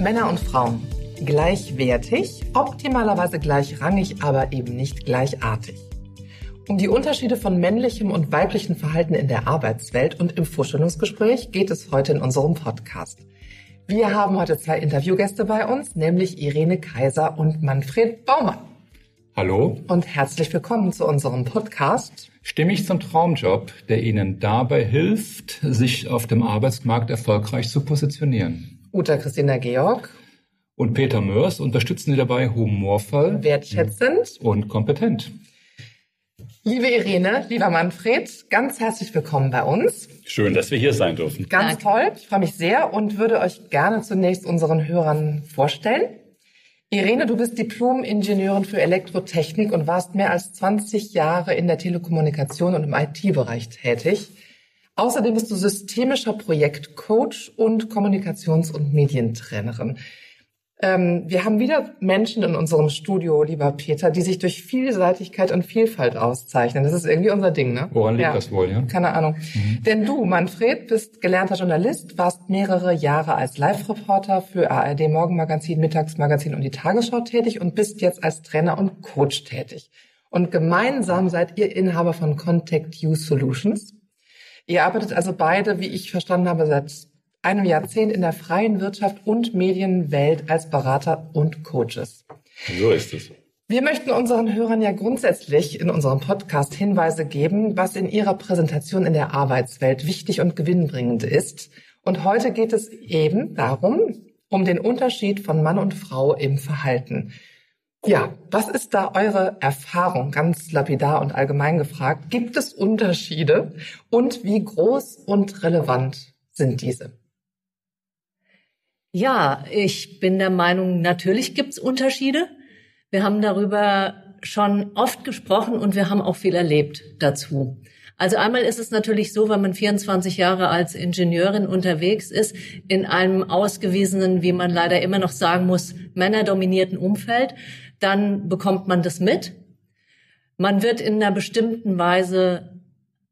Männer und Frauen. Gleichwertig, optimalerweise gleichrangig, aber eben nicht gleichartig. Um die Unterschiede von männlichem und weiblichem Verhalten in der Arbeitswelt und im Vorstellungsgespräch geht es heute in unserem Podcast. Wir haben heute zwei Interviewgäste bei uns, nämlich Irene Kaiser und Manfred Baumann. Hallo. Und herzlich willkommen zu unserem Podcast. Stimmig zum Traumjob, der Ihnen dabei hilft, sich auf dem Arbeitsmarkt erfolgreich zu positionieren. Uta Christina Georg. Und Peter Mörs unterstützen Sie dabei humorvoll, wertschätzend und kompetent. Liebe Irene, lieber Manfred, ganz herzlich willkommen bei uns. Schön, dass wir hier sein dürfen. Ganz Danke. toll, ich freue mich sehr und würde euch gerne zunächst unseren Hörern vorstellen. Irene, du bist Diplom-Ingenieurin für Elektrotechnik und warst mehr als 20 Jahre in der Telekommunikation und im IT-Bereich tätig. Außerdem bist du systemischer Projektcoach und Kommunikations- und Medientrainerin. Ähm, wir haben wieder Menschen in unserem Studio, lieber Peter, die sich durch Vielseitigkeit und Vielfalt auszeichnen. Das ist irgendwie unser Ding, ne? Woran liegt ja. das wohl, ja? Keine Ahnung. Mhm. Denn du, Manfred, bist gelernter Journalist, warst mehrere Jahre als Live-Reporter für ARD Morgenmagazin, Mittagsmagazin und die Tagesschau tätig und bist jetzt als Trainer und Coach tätig. Und gemeinsam seid ihr Inhaber von Contact You Solutions. Ihr arbeitet also beide, wie ich verstanden habe, seit einem Jahrzehnt in der freien Wirtschaft und Medienwelt als Berater und Coaches. So ist es. Wir möchten unseren Hörern ja grundsätzlich in unserem Podcast Hinweise geben, was in ihrer Präsentation in der Arbeitswelt wichtig und gewinnbringend ist. Und heute geht es eben darum, um den Unterschied von Mann und Frau im Verhalten. Ja, was ist da eure Erfahrung, ganz lapidar und allgemein gefragt? Gibt es Unterschiede und wie groß und relevant sind diese? Ja, ich bin der Meinung, natürlich gibt's Unterschiede. Wir haben darüber schon oft gesprochen und wir haben auch viel erlebt dazu. Also einmal ist es natürlich so, wenn man 24 Jahre als Ingenieurin unterwegs ist, in einem ausgewiesenen, wie man leider immer noch sagen muss, männerdominierten Umfeld, dann bekommt man das mit. Man wird in einer bestimmten Weise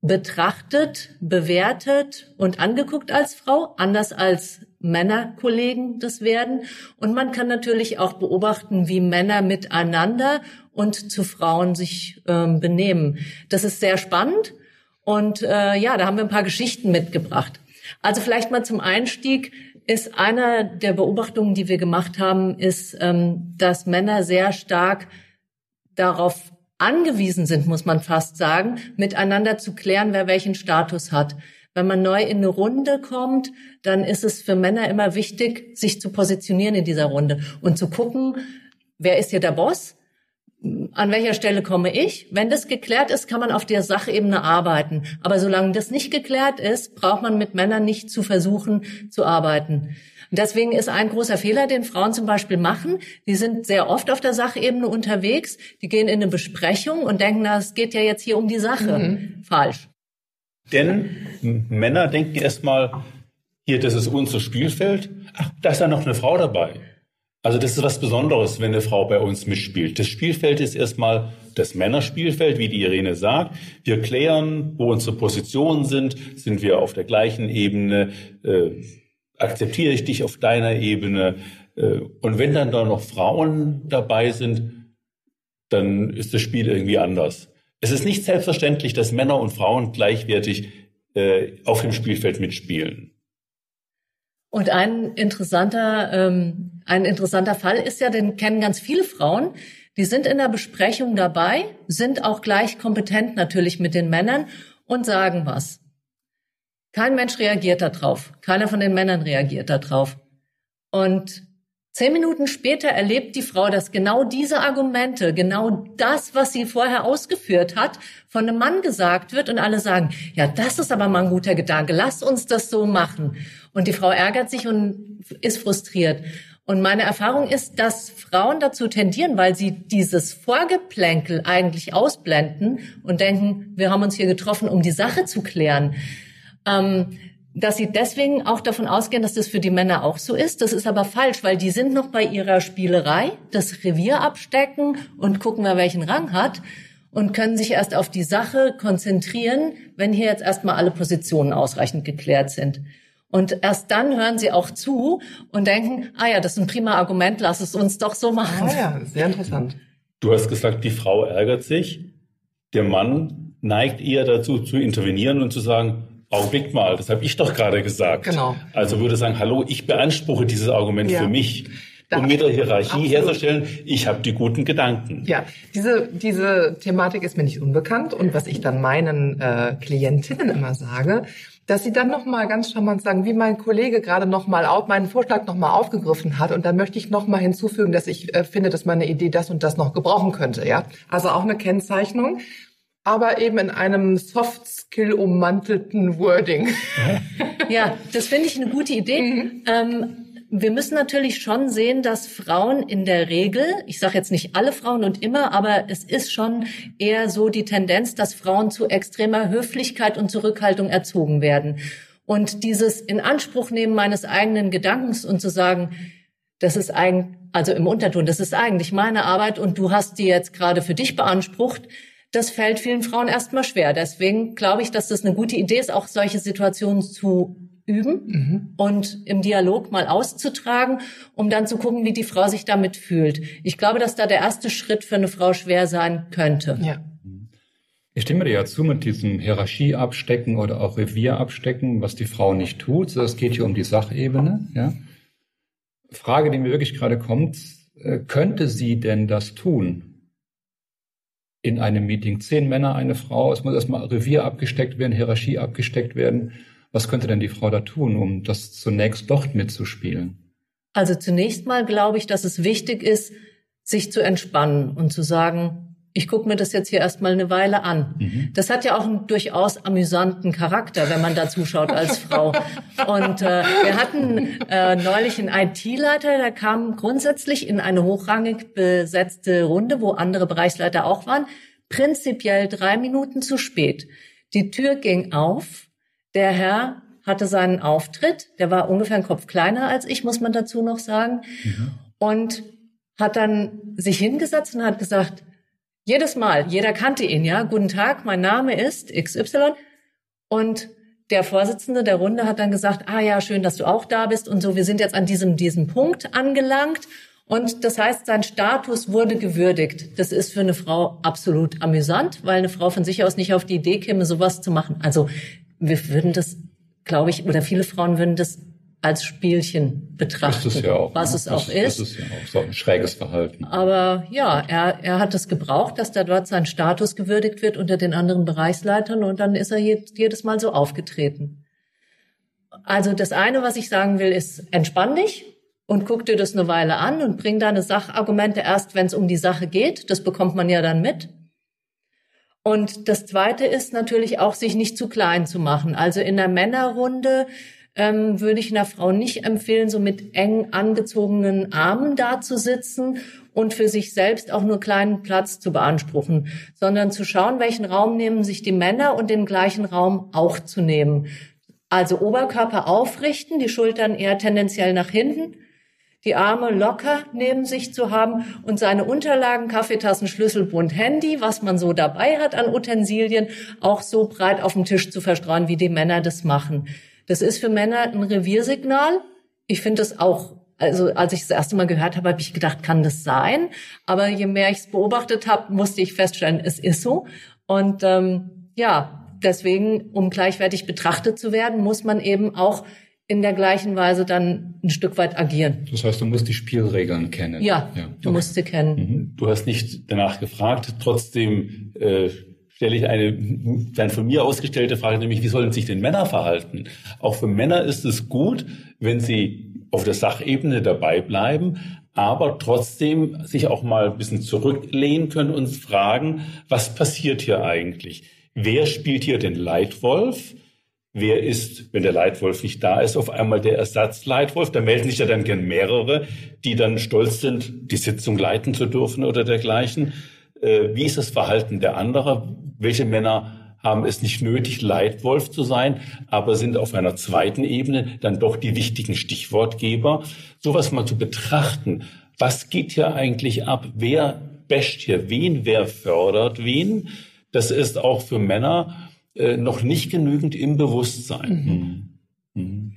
betrachtet, bewertet und angeguckt als Frau, anders als Männerkollegen das werden. Und man kann natürlich auch beobachten, wie Männer miteinander und zu Frauen sich ähm, benehmen. Das ist sehr spannend. Und äh, ja, da haben wir ein paar Geschichten mitgebracht. Also vielleicht mal zum Einstieg ist einer der Beobachtungen, die wir gemacht haben, ist, ähm, dass Männer sehr stark darauf angewiesen sind, muss man fast sagen, miteinander zu klären, wer welchen Status hat. Wenn man neu in eine Runde kommt, dann ist es für Männer immer wichtig, sich zu positionieren in dieser Runde und zu gucken, wer ist hier der Boss? An welcher Stelle komme ich? Wenn das geklärt ist, kann man auf der Sachebene arbeiten. Aber solange das nicht geklärt ist, braucht man mit Männern nicht zu versuchen zu arbeiten. Und deswegen ist ein großer Fehler, den Frauen zum Beispiel machen. Die sind sehr oft auf der Sachebene unterwegs. Die gehen in eine Besprechung und denken, na, es geht ja jetzt hier um die Sache. Mhm. Falsch. Denn Männer denken erstmal, hier, das ist unser Spielfeld. Ach, da ist ja noch eine Frau dabei. Also das ist was Besonderes, wenn eine Frau bei uns mitspielt. Das Spielfeld ist erstmal das Männerspielfeld, wie die Irene sagt. Wir klären, wo unsere Positionen sind. Sind wir auf der gleichen Ebene? Äh, akzeptiere ich dich auf deiner Ebene. Äh, und wenn dann da noch Frauen dabei sind, dann ist das Spiel irgendwie anders. Es ist nicht selbstverständlich, dass Männer und Frauen gleichwertig äh, auf dem Spielfeld mitspielen. Und ein interessanter, ähm, ein interessanter Fall ist ja, den kennen ganz viele Frauen, die sind in der Besprechung dabei, sind auch gleich kompetent natürlich mit den Männern und sagen was. Kein Mensch reagiert darauf. Keiner von den Männern reagiert darauf. Und zehn Minuten später erlebt die Frau, dass genau diese Argumente, genau das, was sie vorher ausgeführt hat, von einem Mann gesagt wird und alle sagen, ja, das ist aber mal ein guter Gedanke, lass uns das so machen. Und die Frau ärgert sich und ist frustriert. Und meine Erfahrung ist, dass Frauen dazu tendieren, weil sie dieses Vorgeplänkel eigentlich ausblenden und denken, wir haben uns hier getroffen, um die Sache zu klären ähm, dass sie deswegen auch davon ausgehen, dass das für die Männer auch so ist. Das ist aber falsch, weil die sind noch bei ihrer Spielerei, das Revier abstecken und gucken, wer welchen Rang hat und können sich erst auf die Sache konzentrieren, wenn hier jetzt erstmal alle Positionen ausreichend geklärt sind. Und erst dann hören sie auch zu und denken, ah ja, das ist ein prima Argument, lass es uns doch so machen. Ah ja, sehr interessant. Du hast gesagt, die Frau ärgert sich. Der Mann neigt eher dazu, zu intervenieren und zu sagen, Augenblick mal, das habe ich doch gerade gesagt. Genau. Also würde sagen, hallo, ich beanspruche dieses Argument Ja. für mich. Da- um mit der Hierarchie Absolut. herzustellen, ich habe die guten Gedanken. Ja, diese, diese Thematik ist mir nicht unbekannt und was ich dann meinen äh, Klientinnen immer sage, dass sie dann nochmal ganz charmant sagen, wie mein Kollege gerade nochmal auf, meinen Vorschlag nochmal aufgegriffen hat und dann möchte ich nochmal hinzufügen, dass ich äh, finde, dass meine Idee das und das noch gebrauchen könnte, ja. Also auch eine Kennzeichnung, aber eben in einem Soft-Skill ummantelten Wording. Ja, das finde ich eine gute Idee. Ähm, wir müssen natürlich schon sehen, dass Frauen in der Regel, ich sage jetzt nicht alle Frauen und immer, aber es ist schon eher so die Tendenz, dass Frauen zu extremer Höflichkeit und Zurückhaltung erzogen werden. Und dieses Inanspruchnehmen meines eigenen Gedankens und zu sagen, das ist eigentlich, also im Unterton, das ist eigentlich meine Arbeit und du hast die jetzt gerade für dich beansprucht, das fällt vielen Frauen erstmal schwer. Deswegen glaube ich, dass das eine gute Idee ist, auch solche Situationen zu üben und im Dialog mal auszutragen, um dann zu gucken, wie die Frau sich damit fühlt. Ich glaube, dass da der erste Schritt für eine Frau schwer sein könnte. Ja. Ich stimme dir ja zu mit diesem Hierarchieabstecken oder auch Revierabstecken, was die Frau nicht tut. Es geht hier um die Sachebene. Ja. Frage, die mir wirklich gerade kommt, äh, könnte sie denn das tun? In einem Meeting zehn Männer, eine Frau, es muss erstmal Revier abgesteckt werden, Hierarchie abgesteckt werden. Was könnte denn die Frau da tun, um das zunächst dort mitzuspielen? Also zunächst mal glaube ich, dass es wichtig ist, sich zu entspannen und zu sagen, ich gucke mir das jetzt hier erstmal eine Weile an. Das hat ja auch einen durchaus amüsanten Charakter, wenn man da zuschaut als Frau. Und äh, wir hatten äh, neulich einen IT-Leiter, der kam grundsätzlich in eine hochrangig besetzte Runde, wo andere Bereichsleiter auch waren, prinzipiell drei Minuten zu spät. Die Tür ging auf, der Herr hatte seinen Auftritt, der war ungefähr einen Kopf kleiner als ich, muss man dazu noch sagen, und hat dann sich hingesetzt und hat gesagt, jedes Mal, jeder kannte ihn, ja, guten Tag, mein Name ist XY und der Vorsitzende der Runde hat dann gesagt, ah ja, schön, dass du auch da bist und so, wir sind jetzt an diesem, diesem Punkt angelangt. Und das heißt, sein Status wurde gewürdigt. Das ist für eine Frau absolut amüsant, weil eine Frau von sich aus nicht auf die Idee käme, sowas zu machen. Also wir würden das, glaube ich, oder viele Frauen würden das als Spielchen betrachten, ist ja auch. was ne? es auch das, ist. Das ist ja auch so ein schräges Verhalten. Aber ja, er, er hat es gebraucht, dass da dort sein Status gewürdigt wird unter den anderen Bereichsleitern und dann ist er je- jedes Mal so aufgetreten. Also das eine, was ich sagen will, ist, entspann dich und guck dir das eine Weile an und bring deine Sachargumente erst, wenn es um die Sache geht. Das bekommt man ja dann mit. Und das zweite ist natürlich auch, sich nicht zu klein zu machen. Also in der Männerrunde ähm, würde ich einer Frau nicht empfehlen, so mit eng angezogenen Armen dazusitzen und für sich selbst auch nur kleinen Platz zu beanspruchen, sondern zu schauen, welchen Raum nehmen sich die Männer und den gleichen Raum auch zu nehmen. Also Oberkörper aufrichten, die Schultern eher tendenziell nach hinten, die Arme locker neben sich zu haben und seine Unterlagen, Kaffeetassen, Schlüsselbund, Handy, was man so dabei hat an Utensilien, auch so breit auf dem Tisch zu verstreuen, wie die Männer das machen. Das ist für Männer ein Reviersignal. Ich finde das auch, also als ich das erste Mal gehört habe, habe ich gedacht, kann das sein? Aber je mehr ich es beobachtet habe, musste ich feststellen, es ist so. Und ähm, ja, deswegen, um gleichwertig betrachtet zu werden, muss man eben auch in der gleichen Weise dann ein Stück weit agieren. Das heißt, du musst die Spielregeln kennen. Ja, ja. du musst sie kennen. Du hast nicht danach gefragt. Trotzdem äh, stelle ich eine dann von mir ausgestellte Frage, nämlich wie sollen sich denn Männer verhalten? Auch für Männer ist es gut, wenn sie auf der Sachebene dabei bleiben, aber trotzdem sich auch mal ein bisschen zurücklehnen können und fragen, was passiert hier eigentlich? Wer spielt hier den Leitwolf? Wer ist, wenn der Leitwolf nicht da ist, auf einmal der Ersatzleitwolf? Da melden sich ja dann gern mehrere, die dann stolz sind, die Sitzung leiten zu dürfen oder dergleichen. Äh, wie ist das Verhalten der anderen? Welche Männer haben es nicht nötig, Leitwolf zu sein, aber sind auf einer zweiten Ebene dann doch die wichtigen Stichwortgeber? Sowas mal zu betrachten. Was geht hier eigentlich ab? Wer basht hier wen? Wer fördert wen? Das ist auch für Männer äh, noch nicht genügend im Bewusstsein. Mhm.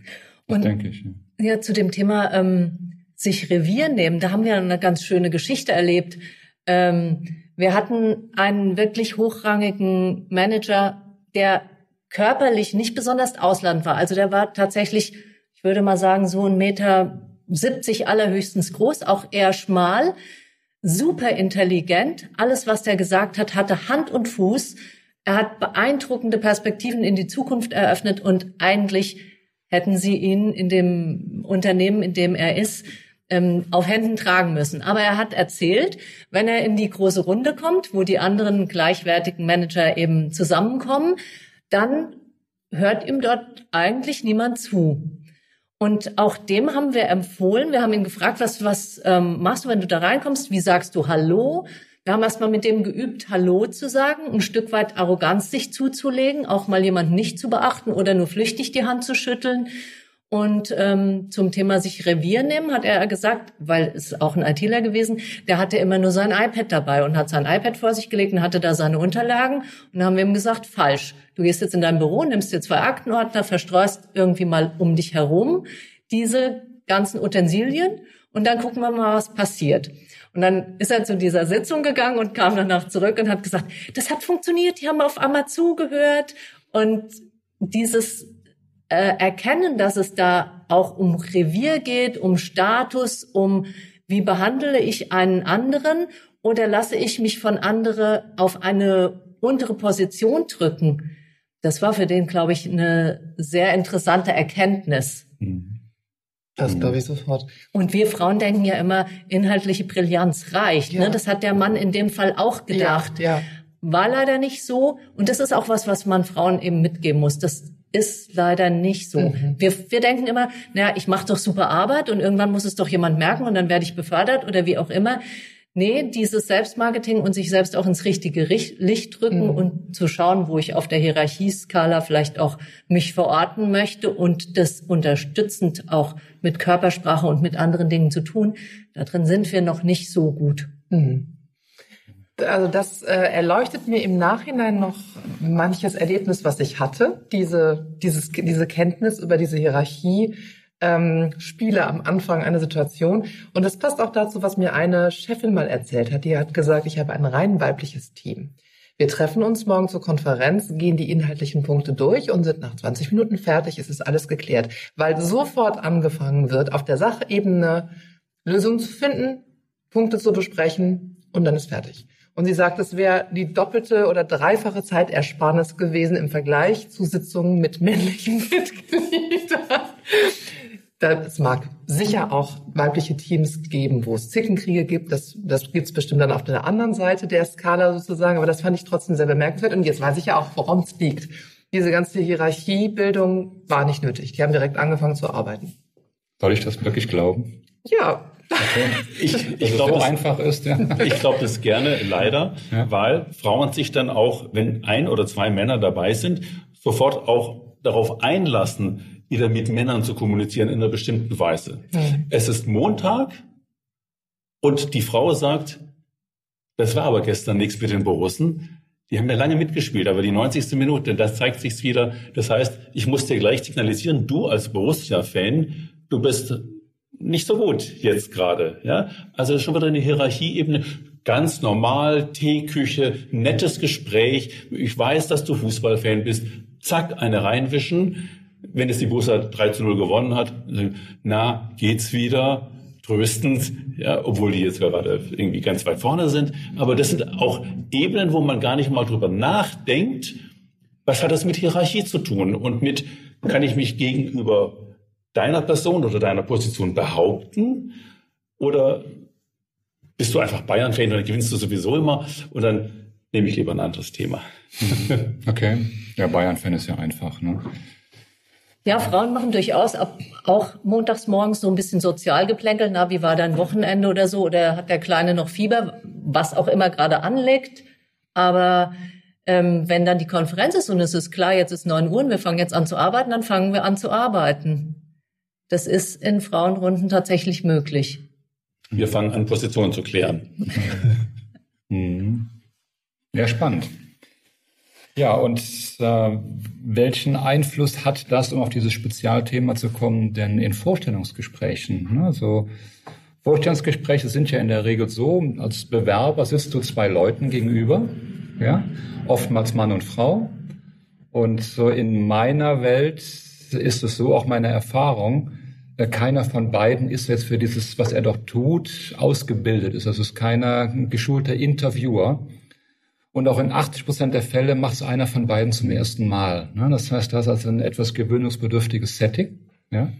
Das und, denke ich. Ja. ja, zu dem Thema ähm, sich Revier nehmen, da haben wir eine ganz schöne Geschichte erlebt. Ähm, wir hatten einen wirklich hochrangigen Manager, der körperlich nicht besonders ausland war. Also der war tatsächlich, ich würde mal sagen, so ein Meter 70 allerhöchstens groß, auch eher schmal, super intelligent. Alles, was der gesagt hat, hatte Hand und Fuß. Er hat beeindruckende Perspektiven in die Zukunft eröffnet und eigentlich hätten sie ihn in dem Unternehmen, in dem er ist, ähm, auf Händen tragen müssen. Aber er hat erzählt, wenn er in die große Runde kommt, wo die anderen gleichwertigen Manager eben zusammenkommen, dann hört ihm dort eigentlich niemand zu. Und auch dem haben wir empfohlen, wir haben ihn gefragt, was, was ähm, machst du, wenn du da reinkommst? Wie sagst du Hallo? Wir haben erstmal mit dem geübt, Hallo zu sagen, ein Stück weit Arroganz sich zuzulegen, auch mal jemanden nicht zu beachten oder nur flüchtig die Hand zu schütteln. Und ähm, zum Thema sich Revier nehmen hat er gesagt, weil es auch ein ITler gewesen, der hatte immer nur sein iPad dabei und hat sein iPad vor sich gelegt und hatte da seine Unterlagen. Und dann haben wir ihm gesagt, falsch. Du gehst jetzt in dein Büro, nimmst dir zwei Aktenordner, verstreust irgendwie mal um dich herum diese ganzen Utensilien und dann gucken wir mal, was passiert. Und dann ist er zu dieser Sitzung gegangen und kam danach zurück und hat gesagt, das hat funktioniert, die haben auf einmal zugehört und dieses äh, erkennen, dass es da auch um Revier geht, um Status, um wie behandle ich einen anderen oder lasse ich mich von andere auf eine untere Position drücken. Das war für den, glaube ich, eine sehr interessante Erkenntnis. Das glaube ich sofort. Und wir Frauen denken ja immer, inhaltliche Brillanz reicht. Ne? Ja. Ne? Das hat der Mann in dem Fall auch gedacht. Ja, ja. War leider nicht so. Und das ist auch was, was man Frauen eben mitgeben muss. Das ist leider nicht so. Mhm. Wir, wir denken immer, naja, ich mache doch super Arbeit und irgendwann muss es doch jemand merken und dann werde ich befördert oder wie auch immer. Nee, dieses Selbstmarketing und sich selbst auch ins richtige Licht drücken mhm. und zu schauen, wo ich auf der Hierarchieskala vielleicht auch mich verorten möchte und das unterstützend auch mit Körpersprache und mit anderen Dingen zu tun, da drin sind wir noch nicht so gut. Mhm also das äh, erleuchtet mir im Nachhinein noch manches Erlebnis, was ich hatte. Diese, dieses, diese Kenntnis über diese Hierarchie ähm, Spiele am Anfang einer Situation. Und das passt auch dazu, was mir eine Chefin mal erzählt hat. Die hat gesagt, ich habe ein rein weibliches Team. Wir treffen uns morgen zur Konferenz, gehen die inhaltlichen Punkte durch und sind nach 20 Minuten fertig. Es ist alles geklärt, weil sofort angefangen wird, auf der Sachebene Lösungen zu finden, Punkte zu besprechen und dann ist fertig. Und sie sagt, es wäre die doppelte oder dreifache Zeitersparnis gewesen im Vergleich zu Sitzungen mit männlichen Mitgliedern. Es mag sicher auch weibliche Teams geben, wo es Zickenkriege gibt. Das, das gibt es bestimmt dann auf der anderen Seite der Skala sozusagen. Aber das fand ich trotzdem sehr bemerkenswert. Und jetzt weiß ich ja auch, woran es liegt. Diese ganze Hierarchiebildung war nicht nötig. Die haben direkt angefangen zu arbeiten. Soll ich das wirklich glauben? Ja, Okay. Ich, ich glaube, so einfach ist. Ja. Ich glaube das gerne, leider, ja. weil Frauen sich dann auch, wenn ein oder zwei Männer dabei sind, sofort auch darauf einlassen, wieder mit Männern zu kommunizieren in einer bestimmten Weise. Mhm. Es ist Montag und die Frau sagt, das war aber gestern nichts mit den Borussen. Die haben ja lange mitgespielt, aber die 90. Minute, das zeigt sich wieder. Das heißt, ich muss dir gleich signalisieren, du als Borussia-Fan, du bist nicht so gut jetzt gerade. Ja? Also schon wieder eine Hierarchieebene. Ganz normal, Teeküche, nettes Gespräch. Ich weiß, dass du Fußballfan bist. Zack, eine reinwischen. Wenn es die Borussia 3 zu 0 gewonnen hat, na, geht's wieder? Tröstend, ja, obwohl die jetzt gerade irgendwie ganz weit vorne sind. Aber das sind auch Ebenen, wo man gar nicht mal drüber nachdenkt, was hat das mit Hierarchie zu tun und mit, kann ich mich gegenüber deiner Person oder deiner Position behaupten? Oder bist du einfach Bayern-Fan und dann gewinnst du sowieso immer und dann nehme ich lieber ein anderes Thema. Okay. Ja, Bayern-Fan ist ja einfach, ne? Ja, Frauen machen durchaus auch montags morgens so ein bisschen Sozialgeplänkel. Na, wie war dein Wochenende oder so? Oder hat der Kleine noch Fieber? Was auch immer gerade anlegt. Aber ähm, wenn dann die Konferenz ist und es ist klar, jetzt ist neun Uhr und wir fangen jetzt an zu arbeiten, dann fangen wir an zu arbeiten. Das ist in Frauenrunden tatsächlich möglich. Wir fangen an, Positionen zu klären. mhm. Ja, spannend. Ja, und äh, welchen Einfluss hat das, um auf dieses Spezialthema zu kommen, denn in Vorstellungsgesprächen? Ne? Also Vorstellungsgespräche sind ja in der Regel so, als Bewerber sitzt du zwei Leuten gegenüber, ja, oftmals Mann und Frau. Und so in meiner Welt ist es so, auch meine Erfahrung, äh, keiner von beiden ist jetzt für dieses, was er doch tut, ausgebildet ist. Also es ist keiner geschulter Interviewer. Und auch in 80 Prozent der Fälle macht es einer von beiden zum ersten Mal. Ne? Das heißt, das ist also ein etwas gewöhnungsbedürftiges Setting. Ja?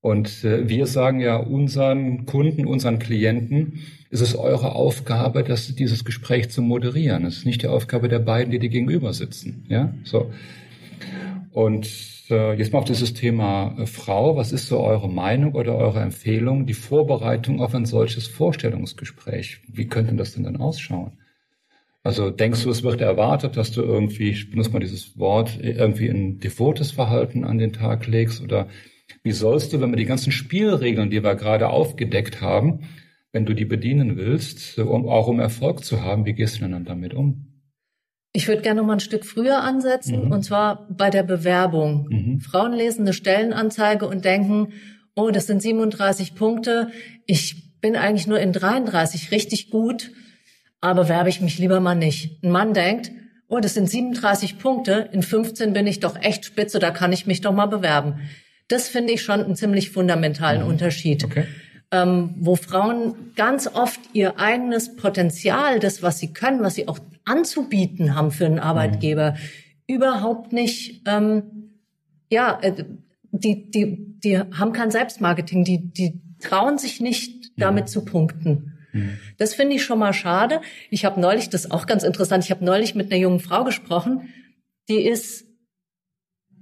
Und äh, wir sagen ja unseren Kunden, unseren Klienten, ist es eure Aufgabe, dass dieses Gespräch zu moderieren. Es ist nicht die Aufgabe der beiden, die dir gegenüber sitzen. Ja, so. Und äh, jetzt mal auf dieses Thema äh, Frau. Was ist so eure Meinung oder eure Empfehlung, die Vorbereitung auf ein solches Vorstellungsgespräch? Wie könnte das denn dann ausschauen? Also denkst du, es wird erwartet, dass du irgendwie, ich benutze mal dieses Wort, irgendwie ein devotes Verhalten an den Tag legst? Oder wie sollst du, wenn wir die ganzen Spielregeln, die wir gerade aufgedeckt haben, wenn du die bedienen willst, um, auch um Erfolg zu haben, wie gehst du denn dann damit um? Ich würde gerne noch mal ein Stück früher ansetzen, mhm. und zwar bei der Bewerbung. Mhm. Frauen lesen eine Stellenanzeige und denken, oh, das sind 37 Punkte, ich bin eigentlich nur in 33 richtig gut aber werbe ich mich lieber mal nicht. Ein Mann denkt, oh, das sind 37 Punkte, in 15 bin ich doch echt spitze, da kann ich mich doch mal bewerben. Das finde ich schon einen ziemlich fundamentalen mhm. Unterschied. Okay. Ähm, wo Frauen ganz oft ihr eigenes Potenzial, das, was sie können, was sie auch anzubieten haben für einen Arbeitgeber, mhm. überhaupt nicht, ähm, ja, äh, die, die, die haben kein Selbstmarketing, die, die trauen sich nicht, damit mhm. zu punkten. Mhm. Das finde ich schon mal schade. Ich habe neulich, das ist auch ganz interessant, ich habe neulich mit einer jungen Frau gesprochen, die ist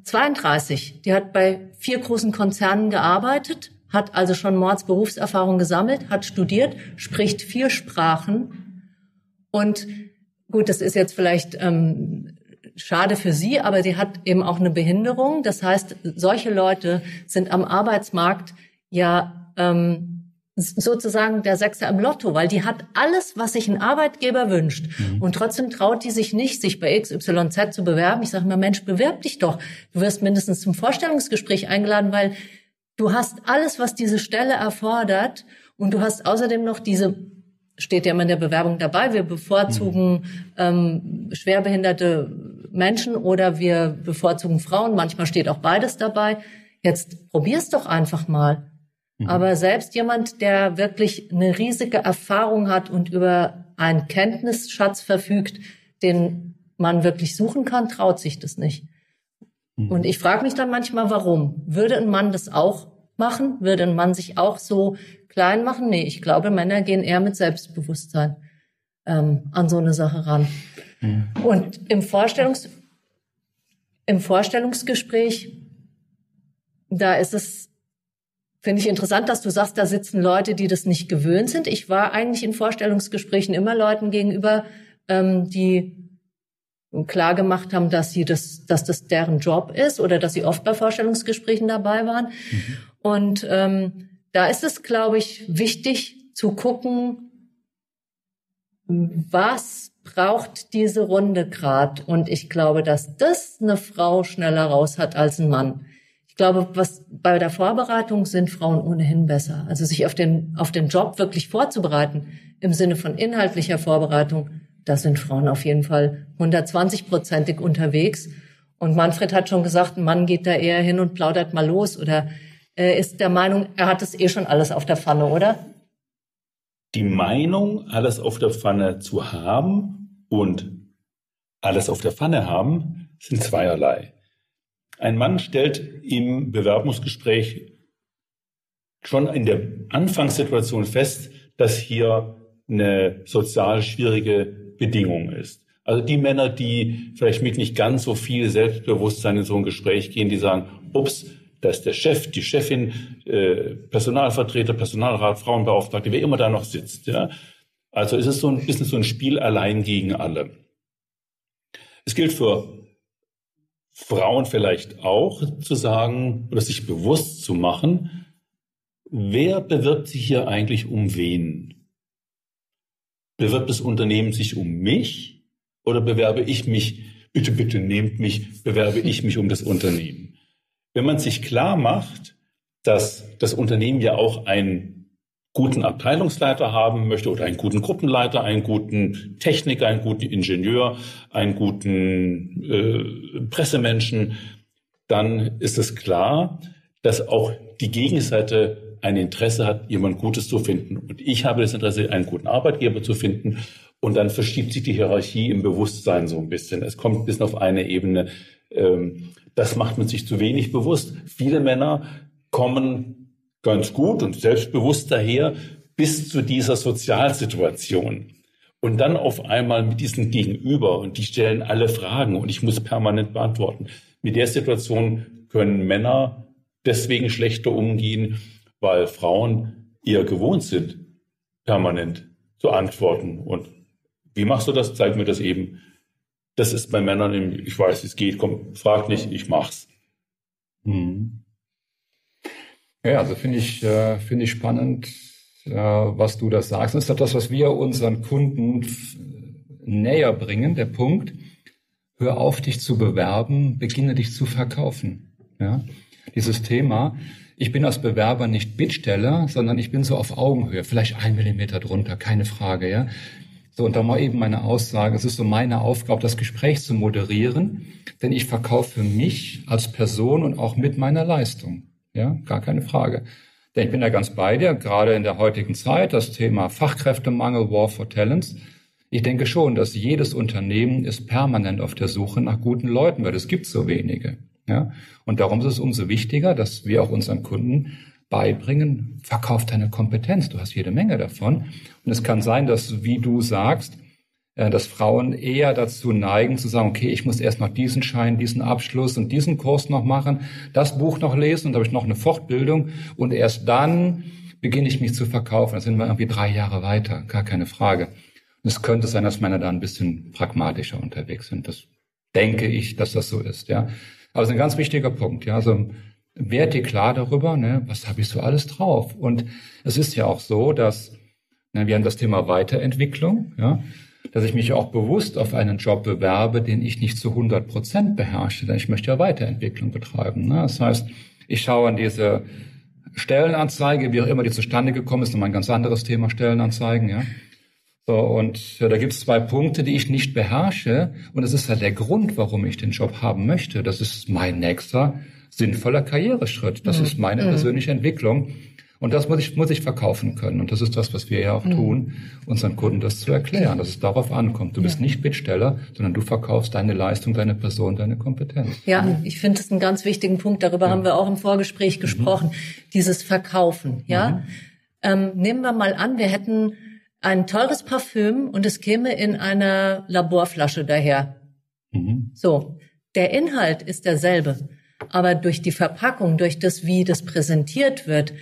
32, die hat bei vier großen Konzernen gearbeitet, hat also schon Mordsberufserfahrung gesammelt, hat studiert, spricht vier Sprachen und gut, das ist jetzt vielleicht ähm, schade für sie, aber sie hat eben auch eine Behinderung. Das heißt, solche Leute sind am Arbeitsmarkt ja ähm, sozusagen der Sechser im Lotto, weil die hat alles, was sich ein Arbeitgeber wünscht. Mhm. Und trotzdem traut die sich nicht, sich bei XYZ zu bewerben. Ich sage immer, Mensch, bewerb dich doch. Du wirst mindestens zum Vorstellungsgespräch eingeladen, weil du hast alles, was diese Stelle erfordert. Und du hast außerdem noch diese, steht ja immer in der Bewerbung dabei, wir bevorzugen mhm. ähm, schwerbehinderte Menschen oder wir bevorzugen Frauen. Manchmal steht auch beides dabei. Jetzt probier's doch einfach mal. Mhm. Aber selbst jemand, der wirklich eine riesige Erfahrung hat und über einen Kenntnisschatz verfügt, den man wirklich suchen kann, traut sich das nicht. Mhm. Und ich frage mich dann manchmal, warum? Würde ein Mann das auch machen? Würde ein Mann sich auch so klein machen? Nee, ich glaube, Männer gehen eher mit Selbstbewusstsein ähm, an so eine Sache ran. Mhm. Und im Vorstellungs im Vorstellungsgespräch, da ist es Finde ich interessant, dass du sagst, da sitzen Leute, die das nicht gewöhnt sind. Ich war eigentlich in Vorstellungsgesprächen immer Leuten gegenüber, ähm, die klar gemacht haben, dass sie das, dass das deren Job ist oder dass sie oft bei Vorstellungsgesprächen dabei waren. Mhm. Und ähm, da ist es, glaube ich, wichtig zu gucken, was braucht diese Runde grad. Und ich glaube, dass das eine Frau schneller raus hat als ein Mann glaube, was bei der Vorbereitung sind Frauen ohnehin besser. Also sich auf den, auf den Job wirklich vorzubereiten im Sinne von inhaltlicher Vorbereitung, da sind Frauen auf jeden Fall 120-prozentig unterwegs. Und Manfred hat schon gesagt, ein Mann geht da eher hin und plaudert mal los oder er ist der Meinung, er hat es eh schon alles auf der Pfanne, oder? Die Meinung, alles auf der Pfanne zu haben und alles auf der Pfanne haben, sind zweierlei. Ein Mann stellt im Bewerbungsgespräch schon in der Anfangssituation fest, dass hier eine sozial schwierige Bedingung ist. Also die Männer, die vielleicht mit nicht ganz so viel Selbstbewusstsein in so ein Gespräch gehen, die sagen, ups, da ist der Chef, die Chefin, äh, Personalvertreter, Personalrat, Frauenbeauftragte, wer immer da noch sitzt. Ja? Also es ist so ein bisschen so ein Spiel allein gegen alle. Es gilt für Frauen vielleicht auch zu sagen oder sich bewusst zu machen, wer bewirbt sich hier eigentlich um wen? Bewirbt das Unternehmen sich um mich oder bewerbe ich mich bitte, bitte nehmt mich, bewerbe ich mich um das Unternehmen. Wenn man sich klar macht, dass das Unternehmen ja auch einen guten Abteilungsleiter haben möchte oder einen guten Gruppenleiter, einen guten Techniker, einen guten Ingenieur, einen guten äh, Pressemenschen, dann ist es klar, dass auch die Gegenseite ein Interesse hat, jemand Gutes zu finden. Und ich habe das Interesse, einen guten Arbeitgeber zu finden. Und dann verschiebt sich die Hierarchie im Bewusstsein so ein bisschen. Es kommt ein bisschen auf eine Ebene. Ähm, das macht man sich zu wenig bewusst. Viele Männer kommen ganz gut und selbstbewusst daher bis zu dieser Sozialsituation. Und dann auf einmal mit diesem Gegenüber und die stellen alle Fragen und ich muss permanent beantworten. Mit der Situation können Männer deswegen schlechter umgehen, weil Frauen eher gewohnt sind, permanent zu antworten. Und wie machst du das? Zeig mir das eben. Das ist bei Männern, im, ich weiß, es geht, komm, frag nicht, ich mach's. Hm. Ja, also finde ich, äh, finde ich spannend, äh, was du da sagst. Das ist das, was wir unseren Kunden näher bringen, der Punkt. Hör auf, dich zu bewerben, beginne dich zu verkaufen. Ja? Dieses Thema, ich bin als Bewerber nicht Bittsteller, sondern ich bin so auf Augenhöhe, vielleicht ein Millimeter drunter, keine Frage, ja. So, und da mal eben meine Aussage, es ist so meine Aufgabe, das Gespräch zu moderieren, denn ich verkaufe mich als Person und auch mit meiner Leistung. Ja, gar keine Frage. Denn ich bin da ganz bei dir, gerade in der heutigen Zeit, das Thema Fachkräftemangel, War for Talents. Ich denke schon, dass jedes Unternehmen ist permanent auf der Suche nach guten Leuten, weil es gibt so wenige. Ja? Und darum ist es umso wichtiger, dass wir auch unseren Kunden beibringen, verkauf deine Kompetenz. Du hast jede Menge davon. Und es kann sein, dass, wie du sagst, dass Frauen eher dazu neigen zu sagen, okay, ich muss erst noch diesen Schein, diesen Abschluss und diesen Kurs noch machen, das Buch noch lesen und habe ich noch eine Fortbildung und erst dann beginne ich mich zu verkaufen. Da sind wir irgendwie drei Jahre weiter, gar keine Frage. Und es könnte sein, dass Männer da ein bisschen pragmatischer unterwegs sind. Das denke ich, dass das so ist, ja. Aber es ist ein ganz wichtiger Punkt, ja. Also werd dir klar darüber, ne, was habe ich so alles drauf? Und es ist ja auch so, dass ne, wir haben das Thema Weiterentwicklung, ja, dass ich mich auch bewusst auf einen Job bewerbe, den ich nicht zu 100 Prozent beherrsche, denn ich möchte ja Weiterentwicklung betreiben. Ne? Das heißt, ich schaue an diese Stellenanzeige, wie auch immer die zustande gekommen ist, nochmal ein ganz anderes Thema, Stellenanzeigen, ja. So, und ja, da gibt es zwei Punkte, die ich nicht beherrsche. Und das ist ja der Grund, warum ich den Job haben möchte. Das ist mein nächster sinnvoller Karriereschritt. Das mhm. ist meine mhm. persönliche Entwicklung. Und das muss ich, muss ich verkaufen können. Und das ist das, was wir ja auch mhm. tun, unseren Kunden das zu erklären, dass es darauf ankommt. Du bist nicht Bittsteller, sondern du verkaufst deine Leistung, deine Person, deine Kompetenz. Ja, ich finde das einen ganz wichtigen Punkt. Darüber ja. haben wir auch im Vorgespräch mhm. gesprochen. Dieses Verkaufen, ja. Mhm. Ähm, nehmen wir mal an, wir hätten ein teures Parfüm und es käme in einer Laborflasche daher. Mhm. So. Der Inhalt ist derselbe. Aber durch die Verpackung, durch das, wie das präsentiert wird,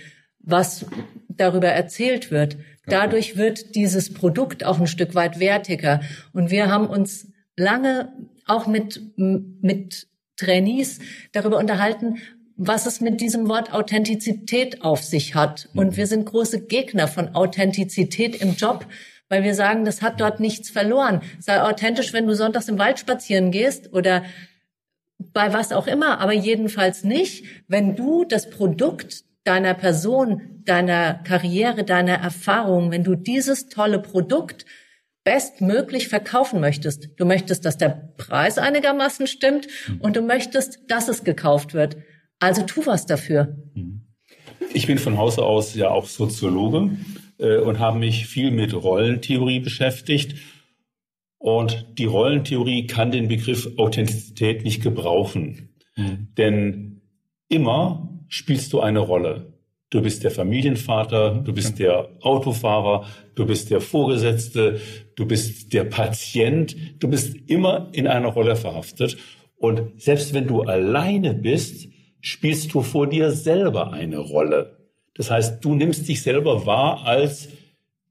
was darüber erzählt wird, dadurch wird dieses Produkt auch ein Stück weit wertiger. Und wir haben uns lange auch mit, mit Trainees darüber unterhalten, was es mit diesem Wort Authentizität auf sich hat. Und wir sind große Gegner von Authentizität im Job, weil wir sagen, das hat dort nichts verloren. Sei authentisch, wenn du sonntags im Wald spazieren gehst oder bei was auch immer, aber jedenfalls nicht, wenn du das Produkt deiner Person, deiner Karriere, deiner Erfahrung, wenn du dieses tolle Produkt bestmöglich verkaufen möchtest. Du möchtest, dass der Preis einigermaßen stimmt und du möchtest, dass es gekauft wird. Also tu was dafür. Ich bin von Hause aus ja auch Soziologe äh, und habe mich viel mit Rollentheorie beschäftigt und die Rollentheorie kann den Begriff Authentizität nicht gebrauchen. Mhm. Denn immer spielst du eine Rolle. Du bist der Familienvater, du bist der Autofahrer, du bist der Vorgesetzte, du bist der Patient, du bist immer in einer Rolle verhaftet. Und selbst wenn du alleine bist, spielst du vor dir selber eine Rolle. Das heißt, du nimmst dich selber wahr als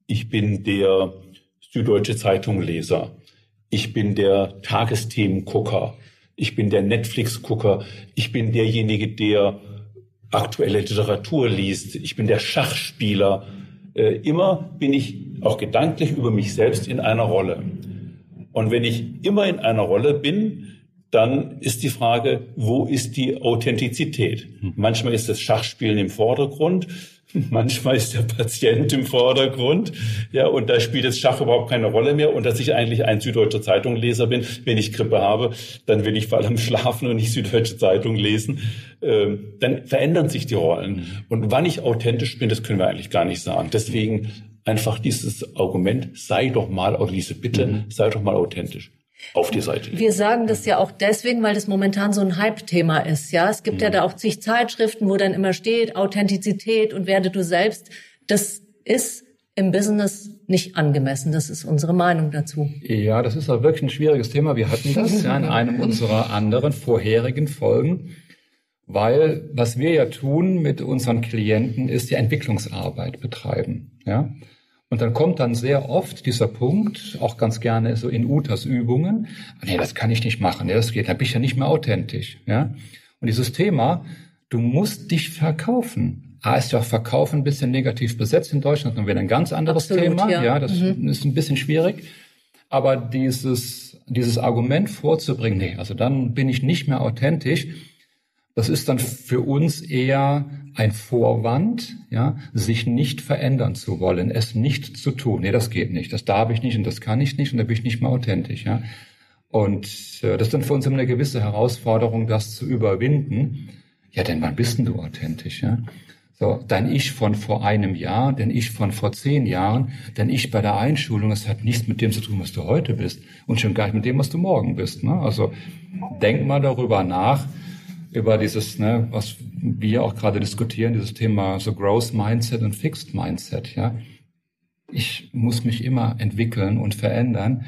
ich bin der Süddeutsche Zeitung Leser. Ich bin der Tagesthemengucker. Ich bin der Netflix-Gucker. Ich bin derjenige, der aktuelle Literatur liest. Ich bin der Schachspieler. Äh, immer bin ich auch gedanklich über mich selbst in einer Rolle. Und wenn ich immer in einer Rolle bin, dann ist die Frage, wo ist die Authentizität? Hm. Manchmal ist das Schachspielen im Vordergrund, manchmal ist der Patient im Vordergrund, ja, und da spielt das Schach überhaupt keine Rolle mehr. Und dass ich eigentlich ein Süddeutsche Zeitungleser bin, wenn ich Grippe habe, dann will ich vor allem schlafen und nicht Süddeutsche Zeitung lesen. Ähm, dann verändern sich die Rollen. Hm. Und wann ich authentisch bin, das können wir eigentlich gar nicht sagen. Deswegen einfach dieses Argument, sei doch mal, oder diese Bitte, mhm. sei doch mal authentisch auf die Seite. Wir sagen das ja auch deswegen, weil das momentan so ein Hype-Thema ist. Ja, es gibt mhm. ja da auch zig Zeitschriften, wo dann immer steht Authentizität und werde du selbst. Das ist im Business nicht angemessen. Das ist unsere Meinung dazu. Ja, das ist auch wirklich ein schwieriges Thema. Wir hatten das ja in einem unserer anderen vorherigen Folgen. Weil was wir ja tun mit unseren Klienten ist die Entwicklungsarbeit betreiben. Ja? Und dann kommt dann sehr oft dieser Punkt, auch ganz gerne so in Utas Übungen, nee, das kann ich nicht machen, nee, das geht, da bin ich ja nicht mehr authentisch. Ja? Und dieses Thema, du musst dich verkaufen. A ist ja auch Verkaufen ein bisschen negativ besetzt in Deutschland, dann wäre ein ganz anderes Absolut, Thema. Ja, ja das mhm. ist ein bisschen schwierig. Aber dieses, dieses Argument vorzubringen, nee, also dann bin ich nicht mehr authentisch, das ist dann für uns eher ein Vorwand, ja, sich nicht verändern zu wollen, es nicht zu tun. Nee, das geht nicht. Das darf ich nicht und das kann ich nicht und da bin ich nicht mehr authentisch, ja. Und äh, das ist dann für uns immer eine gewisse Herausforderung, das zu überwinden. Ja, denn wann bist denn du authentisch, ja? So, dein Ich von vor einem Jahr, denn Ich von vor zehn Jahren, denn Ich bei der Einschulung, das hat nichts mit dem zu tun, was du heute bist und schon gar nicht mit dem, was du morgen bist. Ne? Also denk mal darüber nach, über dieses, ne, was wir auch gerade diskutieren, dieses Thema so Growth Mindset und Fixed Mindset, ja. Ich muss mich immer entwickeln und verändern.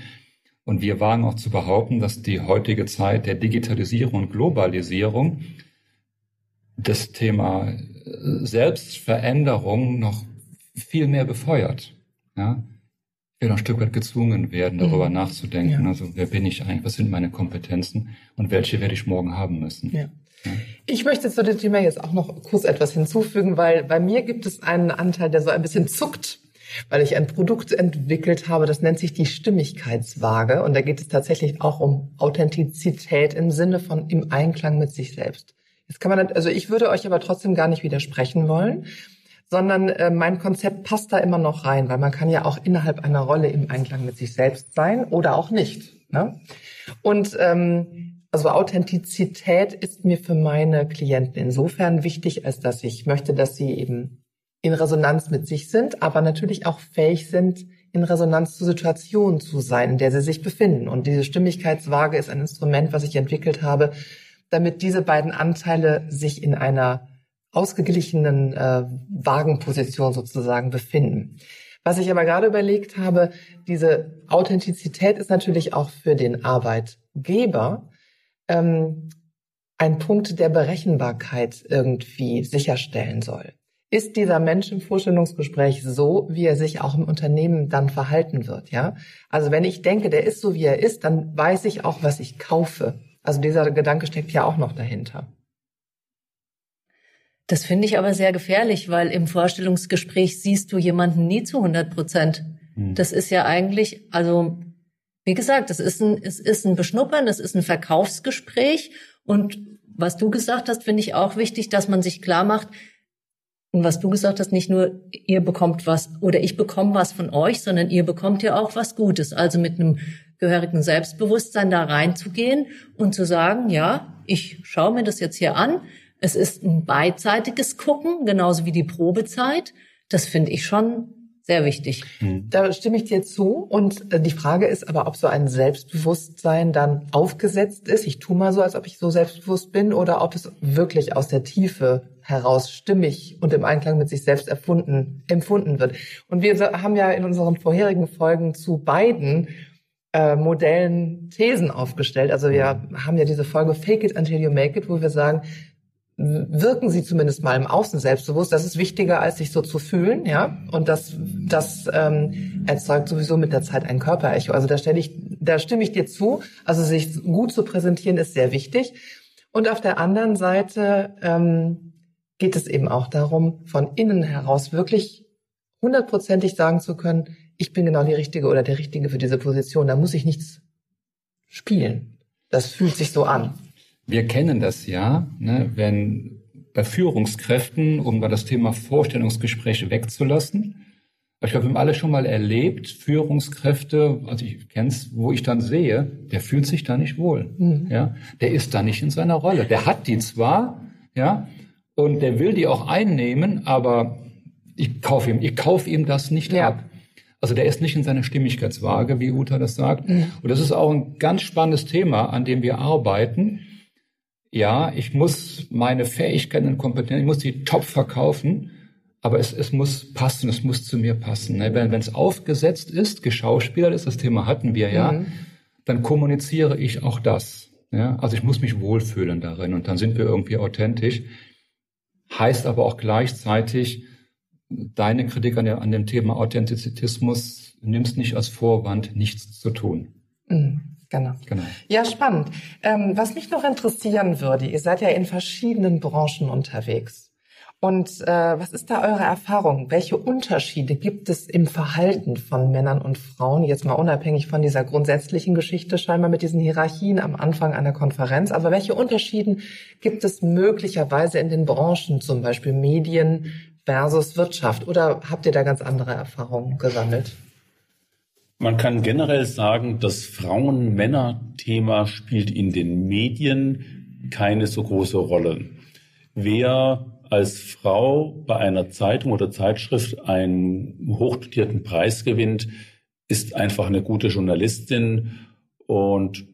Und wir wagen auch zu behaupten, dass die heutige Zeit der Digitalisierung und Globalisierung das Thema Selbstveränderung noch viel mehr befeuert. Ja? Wir noch ein Stück weit gezwungen werden, darüber mhm. nachzudenken. Ja. Also wer bin ich eigentlich? Was sind meine Kompetenzen? Und welche werde ich morgen haben müssen? Ja. Ich möchte zu dem Thema jetzt auch noch kurz etwas hinzufügen, weil bei mir gibt es einen Anteil, der so ein bisschen zuckt, weil ich ein Produkt entwickelt habe, das nennt sich die Stimmigkeitswaage. Und da geht es tatsächlich auch um Authentizität im Sinne von im Einklang mit sich selbst. Jetzt kann man, also ich würde euch aber trotzdem gar nicht widersprechen wollen, sondern äh, mein Konzept passt da immer noch rein, weil man kann ja auch innerhalb einer Rolle im Einklang mit sich selbst sein oder auch nicht. Ne? Und ähm, also Authentizität ist mir für meine Klienten insofern wichtig, als dass ich möchte, dass sie eben in Resonanz mit sich sind, aber natürlich auch fähig sind, in Resonanz zur Situation zu sein, in der sie sich befinden. Und diese Stimmigkeitswaage ist ein Instrument, was ich entwickelt habe, damit diese beiden Anteile sich in einer ausgeglichenen äh, Wagenposition sozusagen befinden. Was ich aber gerade überlegt habe, diese Authentizität ist natürlich auch für den Arbeitgeber ähm, ein Punkt der Berechenbarkeit irgendwie sicherstellen soll. Ist dieser Mensch im Vorstellungsgespräch so, wie er sich auch im Unternehmen dann verhalten wird, ja? Also wenn ich denke, der ist so, wie er ist, dann weiß ich auch, was ich kaufe. Also dieser Gedanke steckt ja auch noch dahinter. Das finde ich aber sehr gefährlich, weil im Vorstellungsgespräch siehst du jemanden nie zu 100 Prozent. Hm. Das ist ja eigentlich, also wie gesagt, es ist ein, es ist ein Beschnuppern, es ist ein Verkaufsgespräch. Und was du gesagt hast, finde ich auch wichtig, dass man sich klar macht, und was du gesagt hast, nicht nur ihr bekommt was oder ich bekomme was von euch, sondern ihr bekommt ja auch was Gutes. Also mit einem gehörigen Selbstbewusstsein da reinzugehen und zu sagen, ja, ich schaue mir das jetzt hier an. Es ist ein beidseitiges Gucken, genauso wie die Probezeit. Das finde ich schon sehr wichtig. Mhm. Da stimme ich dir zu. Und äh, die Frage ist aber, ob so ein Selbstbewusstsein dann aufgesetzt ist. Ich tue mal so, als ob ich so selbstbewusst bin, oder ob es wirklich aus der Tiefe heraus stimmig und im Einklang mit sich selbst erfunden, empfunden wird. Und wir haben ja in unseren vorherigen Folgen zu beiden äh, Modellen Thesen aufgestellt. Also wir haben ja diese Folge Fake it until you make it, wo wir sagen, wirken sie zumindest mal im Außen selbstbewusst. Das ist wichtiger, als sich so zu fühlen, ja. Und das, das ähm, erzeugt sowieso mit der Zeit ein Körperecho. Also da stelle ich, da stimme ich dir zu. Also sich gut zu präsentieren ist sehr wichtig. Und auf der anderen Seite ähm, geht es eben auch darum, von innen heraus wirklich hundertprozentig sagen zu können, ich bin genau die Richtige oder der Richtige für diese Position. Da muss ich nichts spielen. Das fühlt sich so an. Wir kennen das ja, ne, wenn bei Führungskräften, um mal das Thema Vorstellungsgespräche wegzulassen, ich glaube, wir haben alle schon mal erlebt, Führungskräfte, also ich kenne es, wo ich dann sehe, der fühlt sich da nicht wohl. Mhm. Ja, der ist da nicht in seiner Rolle. Der hat die zwar, ja, und der will die auch einnehmen, aber ich kaufe ihm, ich kaufe ihm das nicht ja. ab. Also der ist nicht in seiner Stimmigkeitswaage, wie Uta das sagt. Mhm. Und das ist auch ein ganz spannendes Thema, an dem wir arbeiten. Ja, ich muss meine Fähigkeiten und Kompetenzen, ich muss die top verkaufen aber es, es muss passen, es muss zu mir passen. Ne? Wenn es aufgesetzt ist, geschauspielert ist, das Thema hatten wir ja, mhm. dann kommuniziere ich auch das. Ja? Also ich muss mich wohlfühlen darin und dann sind wir irgendwie authentisch. Heißt aber auch gleichzeitig, deine Kritik an, der, an dem Thema Authentizismus nimmst nicht als Vorwand, nichts zu tun. Mhm. Genau. genau. Ja, spannend. Ähm, was mich noch interessieren würde, ihr seid ja in verschiedenen Branchen unterwegs. Und äh, was ist da eure Erfahrung? Welche Unterschiede gibt es im Verhalten von Männern und Frauen? Jetzt mal unabhängig von dieser grundsätzlichen Geschichte, scheinbar mit diesen Hierarchien am Anfang einer Konferenz. Aber welche Unterschiede gibt es möglicherweise in den Branchen, zum Beispiel Medien versus Wirtschaft? Oder habt ihr da ganz andere Erfahrungen gesammelt? Man kann generell sagen, das Frauen-Männer-Thema spielt in den Medien keine so große Rolle. Wer als Frau bei einer Zeitung oder Zeitschrift einen hochdotierten Preis gewinnt, ist einfach eine gute Journalistin und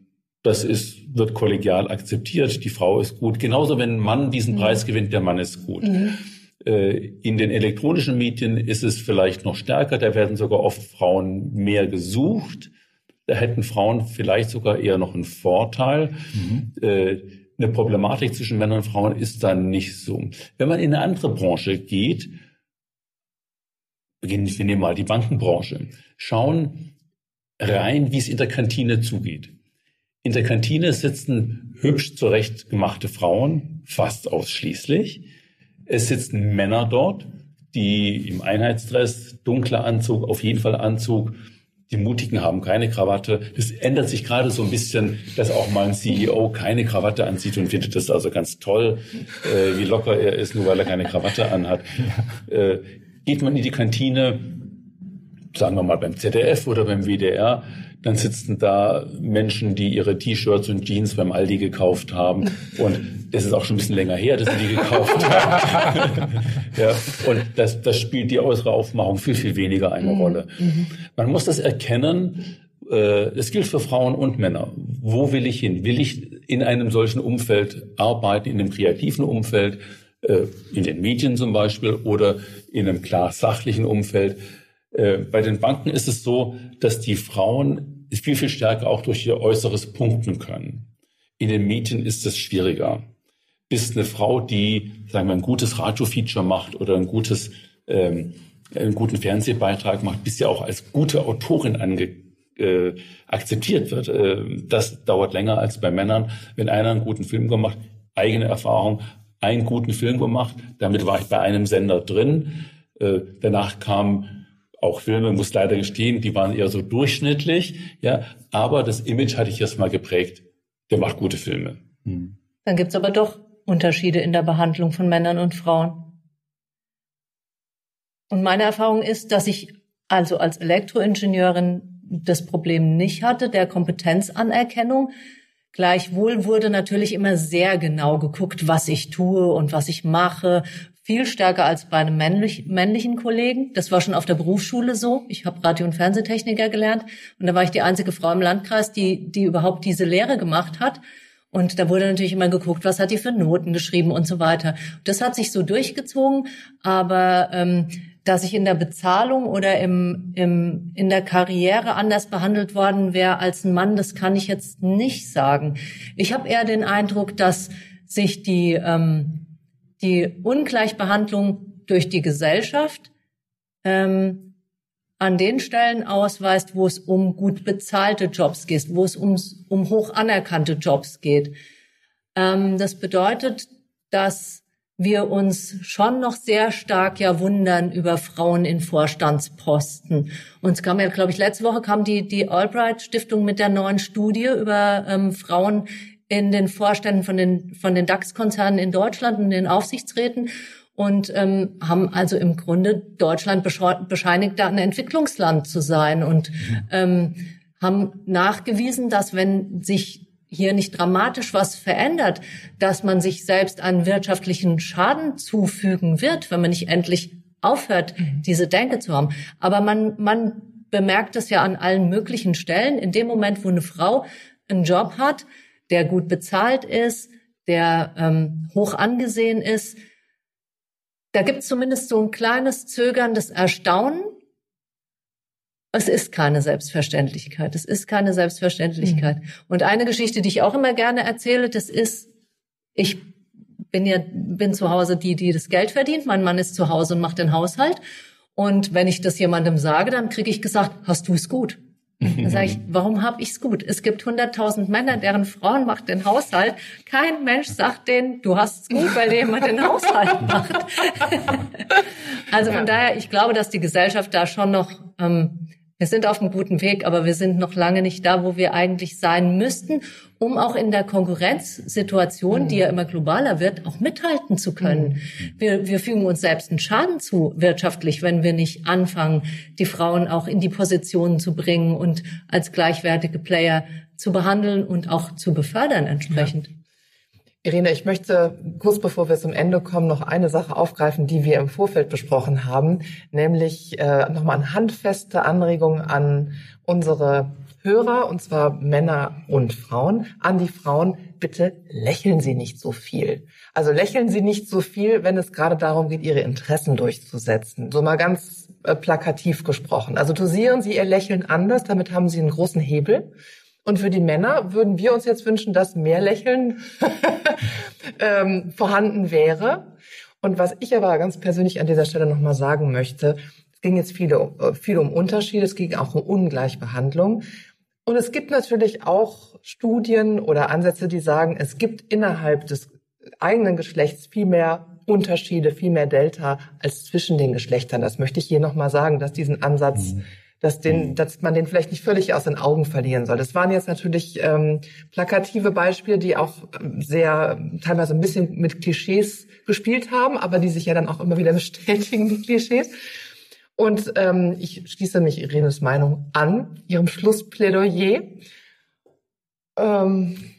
das ist, wird kollegial akzeptiert. Die Frau ist gut. Genauso, wenn ein Mann diesen mhm. Preis gewinnt, der Mann ist gut. Mhm. Äh, in den elektronischen Medien ist es vielleicht noch stärker. Da werden sogar oft Frauen mehr gesucht. Da hätten Frauen vielleicht sogar eher noch einen Vorteil. Mhm. Äh, eine Problematik zwischen Männern und Frauen ist dann nicht so. Wenn man in eine andere Branche geht, beginnen wir nehmen mal die Bankenbranche, schauen rein, wie es in der Kantine zugeht. In der Kantine sitzen hübsch zurechtgemachte Frauen, fast ausschließlich. Es sitzen Männer dort, die im Einheitsdress, dunkler Anzug, auf jeden Fall Anzug, die Mutigen haben keine Krawatte. Es ändert sich gerade so ein bisschen, dass auch mal ein CEO keine Krawatte anzieht und findet das also ganz toll, äh, wie locker er ist, nur weil er keine Krawatte anhat. Äh, geht man in die Kantine, sagen wir mal beim ZDF oder beim WDR, dann sitzen da Menschen, die ihre T-Shirts und Jeans beim Aldi gekauft haben. Und es ist auch schon ein bisschen länger her, dass sie die gekauft haben. ja, und das, das spielt die äußere Aufmachung viel, viel weniger eine mhm. Rolle. Mhm. Man muss das erkennen. Äh, es gilt für Frauen und Männer. Wo will ich hin? Will ich in einem solchen Umfeld arbeiten, in einem kreativen Umfeld, äh, in den Medien zum Beispiel oder in einem klar sachlichen Umfeld? Äh, bei den Banken ist es so, dass die Frauen viel, viel stärker auch durch ihr Äußeres punkten können. In den Medien ist es schwieriger. Ist eine Frau, die, sagen wir, ein gutes Radio-Feature macht oder ein gutes, ähm, einen guten Fernsehbeitrag macht, bis sie auch als gute Autorin ange äh, akzeptiert wird. Äh, das dauert länger als bei Männern. Wenn einer einen guten Film gemacht, eigene Erfahrung, einen guten Film gemacht, damit war ich bei einem Sender drin. Äh, danach kam auch Filme, muss leider gestehen, die waren eher so durchschnittlich, ja, aber das Image hatte ich erst mal geprägt. Der macht gute Filme. Hm. Dann gibt's aber doch Unterschiede in der Behandlung von Männern und Frauen. Und meine Erfahrung ist, dass ich also als Elektroingenieurin das Problem nicht hatte, der Kompetenzanerkennung. Gleichwohl wurde natürlich immer sehr genau geguckt, was ich tue und was ich mache, viel stärker als bei einem männlich, männlichen Kollegen. Das war schon auf der Berufsschule so. Ich habe Radio- und Fernsehtechniker gelernt und da war ich die einzige Frau im Landkreis, die, die überhaupt diese Lehre gemacht hat. Und da wurde natürlich immer geguckt, was hat die für Noten geschrieben und so weiter. Das hat sich so durchgezogen, aber ähm, dass ich in der Bezahlung oder im, im, in der Karriere anders behandelt worden wäre als ein Mann, das kann ich jetzt nicht sagen. Ich habe eher den Eindruck, dass sich die ähm, die Ungleichbehandlung durch die Gesellschaft ähm, an den Stellen ausweist, wo es um gut bezahlte Jobs geht, wo es ums, um hoch anerkannte Jobs geht. Ähm, das bedeutet, dass wir uns schon noch sehr stark ja wundern über Frauen in Vorstandsposten. Uns kam ja, glaube ich, letzte Woche kam die, die Albright Stiftung mit der neuen Studie über ähm, Frauen in den Vorständen von den, von den DAX-Konzernen in Deutschland und den Aufsichtsräten und ähm, haben also im Grunde Deutschland bescheinigt, da ein Entwicklungsland zu sein und mhm. ähm, haben nachgewiesen, dass wenn sich hier nicht dramatisch was verändert, dass man sich selbst einen wirtschaftlichen Schaden zufügen wird, wenn man nicht endlich aufhört, mhm. diese Denke zu haben. Aber man, man bemerkt es ja an allen möglichen Stellen. In dem Moment, wo eine Frau einen Job hat, der gut bezahlt ist, der ähm, hoch angesehen ist, da gibt es zumindest so ein kleines zögerndes Erstaunen, es ist keine Selbstverständlichkeit. Es ist keine Selbstverständlichkeit. Mhm. Und eine Geschichte, die ich auch immer gerne erzähle, das ist, ich bin ja, bin zu Hause die, die das Geld verdient. Mein Mann ist zu Hause und macht den Haushalt. Und wenn ich das jemandem sage, dann kriege ich gesagt, hast du es gut? Dann sage ich, warum habe ich es gut? Es gibt 100.000 Männer, deren Frauen macht den Haushalt. Kein Mensch sagt denen, du hast es gut, weil jemand den Haushalt macht. also von daher, ich glaube, dass die Gesellschaft da schon noch ähm, wir sind auf einem guten Weg, aber wir sind noch lange nicht da, wo wir eigentlich sein müssten, um auch in der Konkurrenzsituation, die ja immer globaler wird, auch mithalten zu können. Mhm. Wir, wir fügen uns selbst einen Schaden zu wirtschaftlich, wenn wir nicht anfangen, die Frauen auch in die Positionen zu bringen und als gleichwertige Player zu behandeln und auch zu befördern entsprechend. Ja. Irene, ich möchte kurz bevor wir zum Ende kommen noch eine Sache aufgreifen, die wir im Vorfeld besprochen haben, nämlich äh, nochmal eine handfeste Anregung an unsere Hörer, und zwar Männer und Frauen, an die Frauen, bitte lächeln Sie nicht so viel. Also lächeln Sie nicht so viel, wenn es gerade darum geht, Ihre Interessen durchzusetzen. So mal ganz äh, plakativ gesprochen. Also dosieren Sie Ihr Lächeln anders, damit haben Sie einen großen Hebel. Und für die Männer würden wir uns jetzt wünschen, dass mehr Lächeln ähm, vorhanden wäre. Und was ich aber ganz persönlich an dieser Stelle nochmal sagen möchte, es ging jetzt viel, äh, viel um Unterschiede, es ging auch um Ungleichbehandlung. Und es gibt natürlich auch Studien oder Ansätze, die sagen, es gibt innerhalb des eigenen Geschlechts viel mehr Unterschiede, viel mehr Delta als zwischen den Geschlechtern. Das möchte ich hier nochmal sagen, dass diesen Ansatz mhm dass, den, mhm. dass man den vielleicht nicht völlig aus den Augen verlieren soll. Das waren jetzt natürlich ähm, plakative Beispiele, die auch ähm, sehr teilweise ein bisschen mit Klischees gespielt haben, aber die sich ja dann auch immer wieder bestätigen, die Klischees. Und ähm, ich schließe mich Irenes Meinung an, ihrem Schlussplädoyer. Ähm,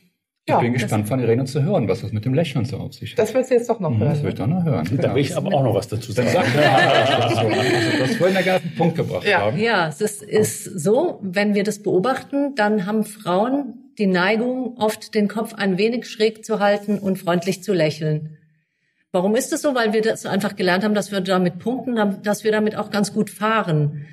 ja, ich bin gespannt von Irene zu hören, was das mit dem Lächeln so auf sich hat. Das willst du jetzt doch noch mhm, hören. Das will ich doch noch hören. Da will ich aber auch noch was dazu sagen. Dann sag ja, also, das wollen wir auf den Punkt gebracht ja. haben. Ja, es ist so, wenn wir das beobachten, dann haben Frauen die Neigung, oft den Kopf ein wenig schräg zu halten und freundlich zu lächeln. Warum ist es so? Weil wir das einfach gelernt haben, dass wir damit punkten, dass wir damit auch ganz gut fahren.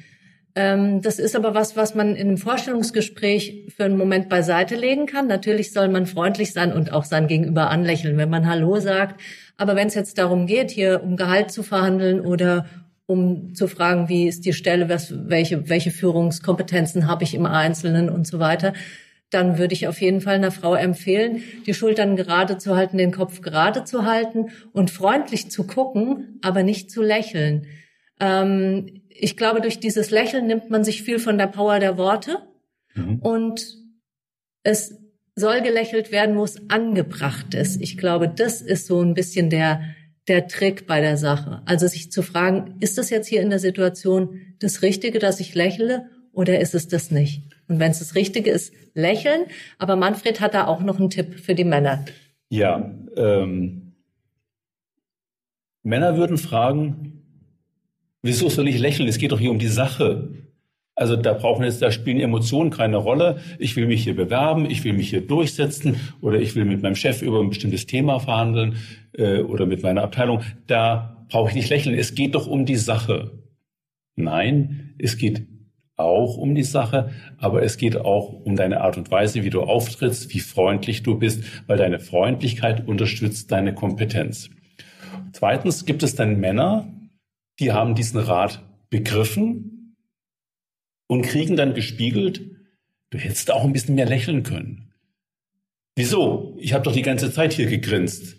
Ähm, das ist aber was, was man in einem Vorstellungsgespräch für einen Moment beiseite legen kann. Natürlich soll man freundlich sein und auch sein Gegenüber anlächeln, wenn man Hallo sagt. Aber wenn es jetzt darum geht, hier um Gehalt zu verhandeln oder um zu fragen, wie ist die Stelle, was, welche, welche Führungskompetenzen habe ich im Einzelnen und so weiter, dann würde ich auf jeden Fall einer Frau empfehlen, die Schultern gerade zu halten, den Kopf gerade zu halten und freundlich zu gucken, aber nicht zu lächeln. Ähm, ich glaube, durch dieses Lächeln nimmt man sich viel von der Power der Worte mhm. und es soll gelächelt werden, wo es angebracht ist. Ich glaube, das ist so ein bisschen der, der Trick bei der Sache. Also sich zu fragen, ist das jetzt hier in der Situation das Richtige, dass ich lächle oder ist es das nicht? Und wenn es das Richtige ist, lächeln. Aber Manfred hat da auch noch einen Tipp für die Männer. Ja, ähm, Männer würden fragen, Wieso soll ich lächeln? Es geht doch hier um die Sache. Also da brauchen jetzt, da spielen Emotionen keine Rolle. Ich will mich hier bewerben, ich will mich hier durchsetzen oder ich will mit meinem Chef über ein bestimmtes Thema verhandeln äh, oder mit meiner Abteilung. Da brauche ich nicht lächeln. Es geht doch um die Sache. Nein, es geht auch um die Sache, aber es geht auch um deine Art und Weise, wie du auftrittst, wie freundlich du bist, weil deine Freundlichkeit unterstützt deine Kompetenz. Zweitens gibt es dann Männer, die haben diesen Rat begriffen und kriegen dann gespiegelt, du hättest auch ein bisschen mehr lächeln können. Wieso? Ich habe doch die ganze Zeit hier gegrinst.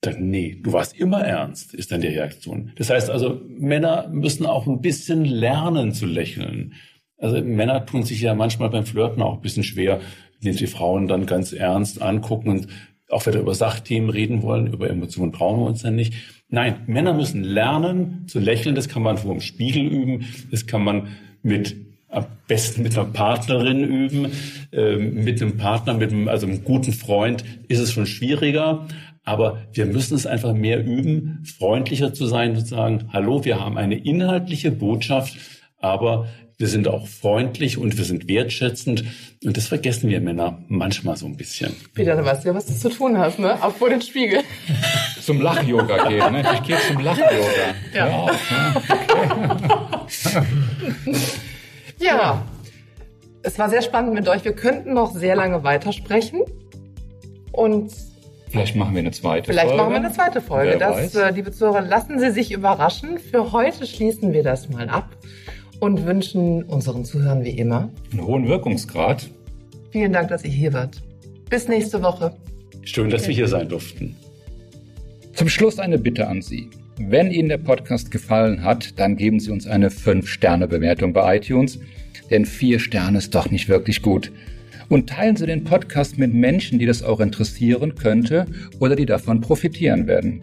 Dann, nee, du warst immer ernst, ist dann die Reaktion. Das heißt also, Männer müssen auch ein bisschen lernen zu lächeln. Also Männer tun sich ja manchmal beim Flirten auch ein bisschen schwer, indem sie Frauen dann ganz ernst angucken und auch wieder über Sachthemen reden wollen, über Emotionen trauen wir uns dann nicht. Nein, Männer müssen lernen zu lächeln. Das kann man vor dem Spiegel üben. Das kann man mit am besten mit einer Partnerin üben. Ähm, mit einem Partner, mit einem, also einem guten Freund ist es schon schwieriger. Aber wir müssen es einfach mehr üben, freundlicher zu sein und zu sagen, hallo, wir haben eine inhaltliche Botschaft, aber wir sind auch freundlich und wir sind wertschätzend. Und das vergessen wir Männer manchmal so ein bisschen. Peter, du weißt ja, was du zu tun hast, ne? Auch vor den Spiegel. Zum Lach-Yoga gehen, ne? Ich gehe zum Lach-Yoga. Ja. Ja, okay. Ja. Es war sehr spannend mit euch. Wir könnten noch sehr lange weitersprechen. Und Vielleicht machen wir eine zweite vielleicht Folge. machen wir eine zweite Folge. Wer Das, weiß. äh, liebe Zuhörer, lassen Sie sich überraschen. Für heute schließen wir das mal ab und wünschen unseren Zuhörern wie immer Einen hohen Wirkungsgrad. vielen Dank, dass ihr hier wart. Bis nächste Woche. Schön, dass wir hier sein durften. Zum Schluss eine Bitte an Sie. Wenn Ihnen der Podcast gefallen hat, dann geben Sie uns eine 5-Sterne-Bewertung bei iTunes, denn 4 Sterne ist doch nicht wirklich gut. Und teilen Sie den Podcast mit Menschen, die das auch interessieren könnte oder die davon profitieren werden.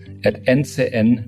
at ncn-ag.com.